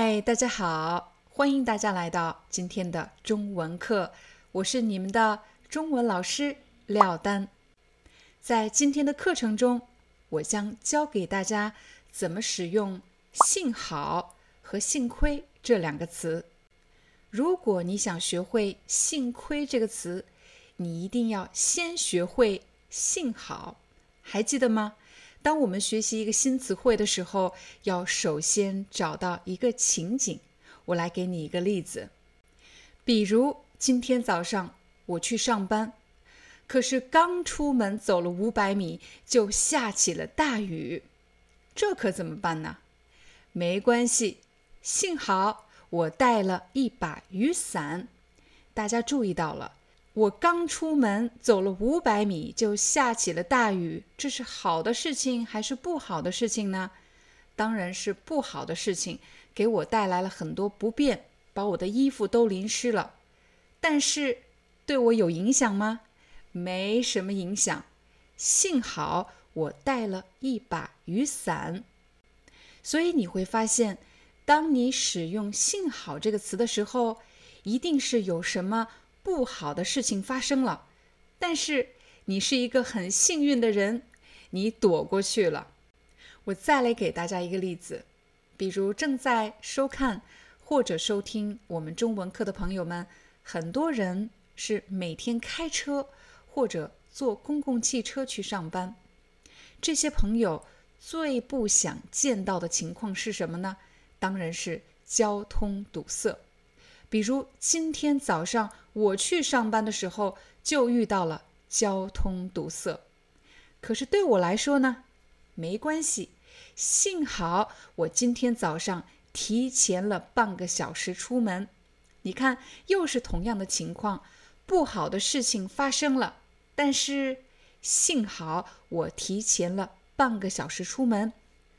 嗨，大家好，欢迎大家来到今天的中文课，我是你们的中文老师廖丹。在今天的课程中，我将教给大家怎么使用“幸好”和“幸亏”这两个词。如果你想学会“幸亏”这个词，你一定要先学会“幸好”，还记得吗？当我们学习一个新词汇的时候，要首先找到一个情景。我来给你一个例子，比如今天早上我去上班，可是刚出门走了五百米就下起了大雨，这可怎么办呢？没关系，幸好我带了一把雨伞。大家注意到了。我刚出门走了五百米，就下起了大雨。这是好的事情还是不好的事情呢？当然是不好的事情，给我带来了很多不便，把我的衣服都淋湿了。但是对我有影响吗？没什么影响。幸好我带了一把雨伞。所以你会发现，当你使用“幸好”这个词的时候，一定是有什么。不好的事情发生了，但是你是一个很幸运的人，你躲过去了。我再来给大家一个例子，比如正在收看或者收听我们中文课的朋友们，很多人是每天开车或者坐公共汽车去上班。这些朋友最不想见到的情况是什么呢？当然是交通堵塞。比如今天早上我去上班的时候，就遇到了交通堵塞。可是对我来说呢，没关系，幸好我今天早上提前了半个小时出门。你看，又是同样的情况，不好的事情发生了，但是幸好我提前了半个小时出门，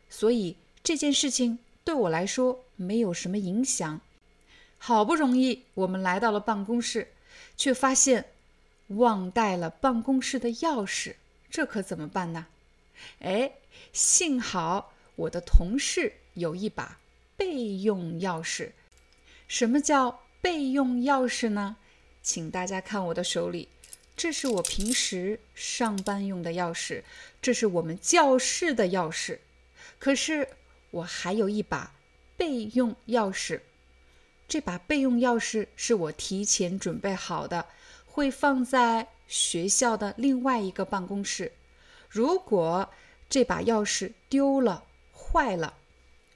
所以这件事情对我来说没有什么影响。好不容易我们来到了办公室，却发现忘带了办公室的钥匙，这可怎么办呢？哎，幸好我的同事有一把备用钥匙。什么叫备用钥匙呢？请大家看我的手里，这是我平时上班用的钥匙，这是我们教室的钥匙。可是我还有一把备用钥匙。这把备用钥匙是我提前准备好的，会放在学校的另外一个办公室。如果这把钥匙丢了、坏了，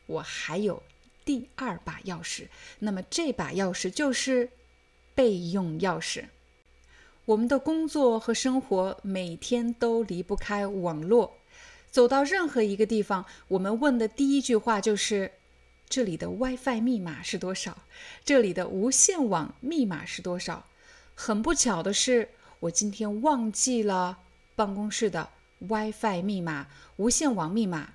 我还有第二把钥匙。那么这把钥匙就是备用钥匙。我们的工作和生活每天都离不开网络，走到任何一个地方，我们问的第一句话就是。这里的 WiFi 密码是多少？这里的无线网密码是多少？很不巧的是，我今天忘记了办公室的 WiFi 密码、无线网密码。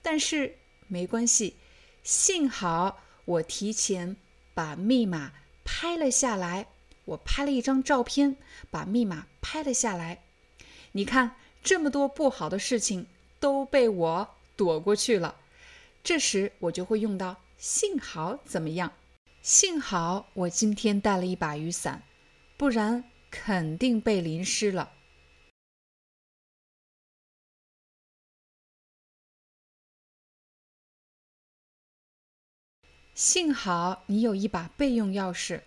但是没关系，幸好我提前把密码拍了下来。我拍了一张照片，把密码拍了下来。你看，这么多不好的事情都被我躲过去了。这时我就会用到“幸好”怎么样？幸好我今天带了一把雨伞，不然肯定被淋湿了。幸好你有一把备用钥匙，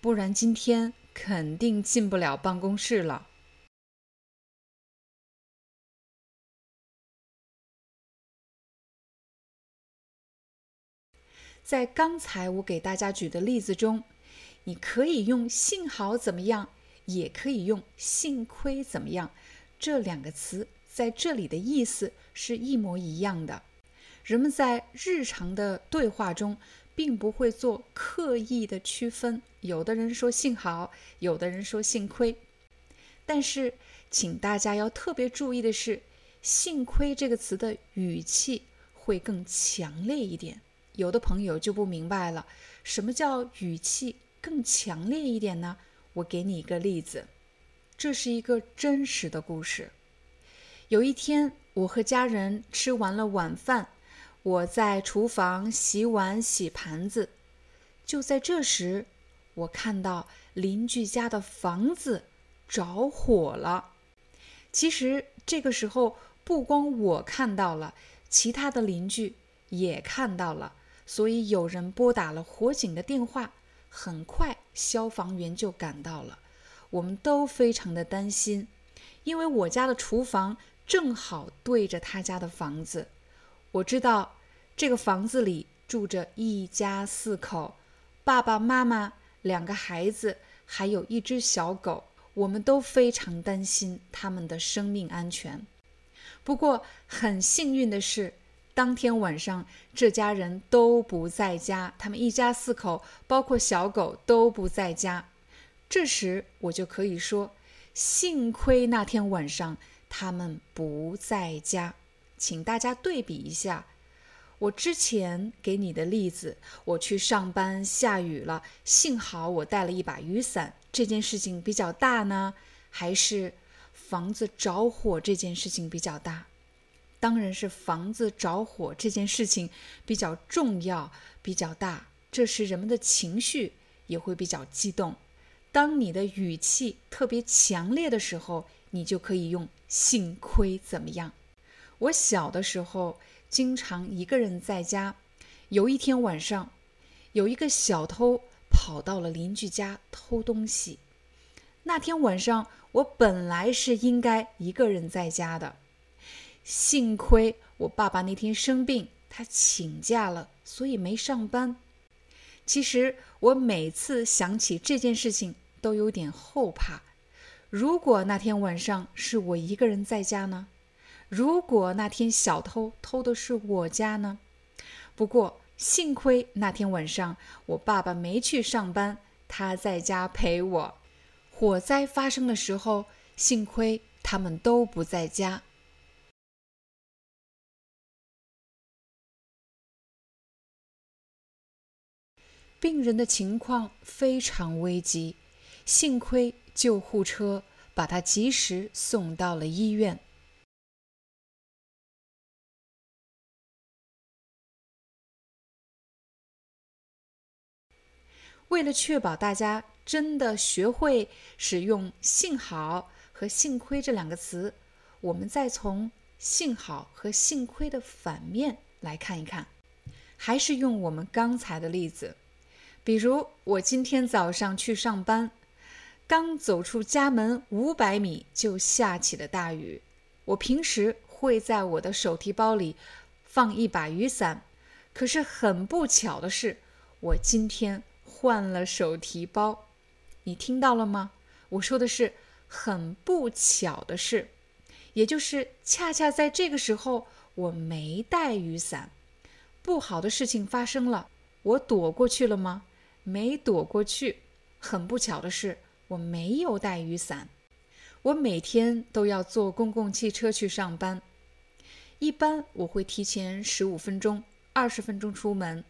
不然今天肯定进不了办公室了。在刚才我给大家举的例子中，你可以用“幸好怎么样”，也可以用“幸亏怎么样”，这两个词在这里的意思是一模一样的。人们在日常的对话中，并不会做刻意的区分。有的人说“幸好”，有的人说“幸亏”。但是，请大家要特别注意的是，“幸亏”这个词的语气会更强烈一点。有的朋友就不明白了，什么叫语气更强烈一点呢？我给你一个例子，这是一个真实的故事。有一天，我和家人吃完了晚饭。我在厨房洗碗洗盘子，就在这时，我看到邻居家的房子着火了。其实这个时候，不光我看到了，其他的邻居也看到了，所以有人拨打了火警的电话。很快，消防员就赶到了。我们都非常的担心，因为我家的厨房正好对着他家的房子。我知道这个房子里住着一家四口，爸爸妈妈、两个孩子，还有一只小狗。我们都非常担心他们的生命安全。不过很幸运的是，当天晚上这家人都不在家，他们一家四口，包括小狗都不在家。这时我就可以说，幸亏那天晚上他们不在家。请大家对比一下，我之前给你的例子：我去上班，下雨了，幸好我带了一把雨伞。这件事情比较大呢，还是房子着火这件事情比较大？当然是房子着火这件事情比较重要、比较大。这时人们的情绪也会比较激动。当你的语气特别强烈的时候，你就可以用“幸亏怎么样”。我小的时候经常一个人在家。有一天晚上，有一个小偷跑到了邻居家偷东西。那天晚上，我本来是应该一个人在家的，幸亏我爸爸那天生病，他请假了，所以没上班。其实我每次想起这件事情都有点后怕。如果那天晚上是我一个人在家呢？如果那天小偷偷的是我家呢？不过幸亏那天晚上我爸爸没去上班，他在家陪我。火灾发生的时候，幸亏他们都不在家。病人的情况非常危急，幸亏救护车把他及时送到了医院。为了确保大家真的学会使用“幸好”和“幸亏”这两个词，我们再从“幸好”和“幸亏”的反面来看一看。还是用我们刚才的例子，比如我今天早上去上班，刚走出家门五百米就下起了大雨。我平时会在我的手提包里放一把雨伞，可是很不巧的是，我今天。换了手提包，你听到了吗？我说的是很不巧的事，也就是恰恰在这个时候我没带雨伞，不好的事情发生了，我躲过去了吗？没躲过去。很不巧的是，我没有带雨伞。我每天都要坐公共汽车去上班，一般我会提前十五分钟、二十分钟出门，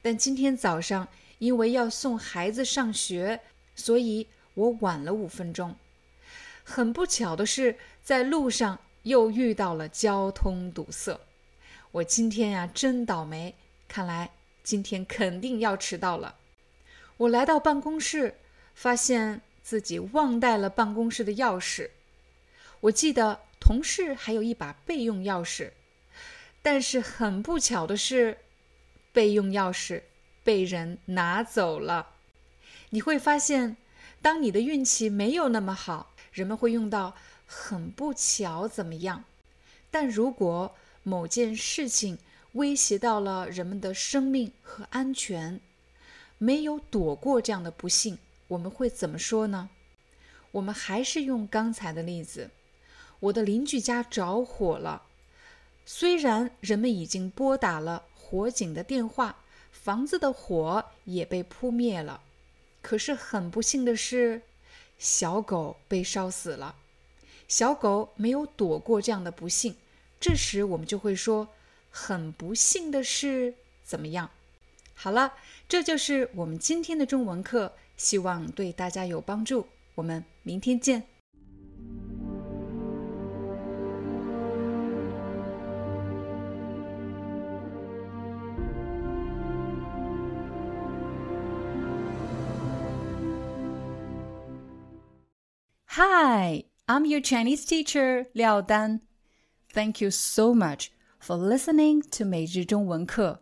但今天早上。因为要送孩子上学，所以我晚了五分钟。很不巧的是，在路上又遇到了交通堵塞。我今天呀，真倒霉！看来今天肯定要迟到了。我来到办公室，发现自己忘带了办公室的钥匙。我记得同事还有一把备用钥匙，但是很不巧的是，备用钥匙。被人拿走了，你会发现，当你的运气没有那么好，人们会用到“很不巧”怎么样？但如果某件事情威胁到了人们的生命和安全，没有躲过这样的不幸，我们会怎么说呢？我们还是用刚才的例子：我的邻居家着火了。虽然人们已经拨打了火警的电话，房子的火也被扑灭了，可是很不幸的是，小狗被烧死了。小狗没有躲过这样的不幸，这时我们就会说：很不幸的是怎么样？好了，这就是我们今天的中文课，希望对大家有帮助。我们明天见。Hi, I'm your Chinese teacher Liao Dan. Thank you so much for listening to 每日中文课。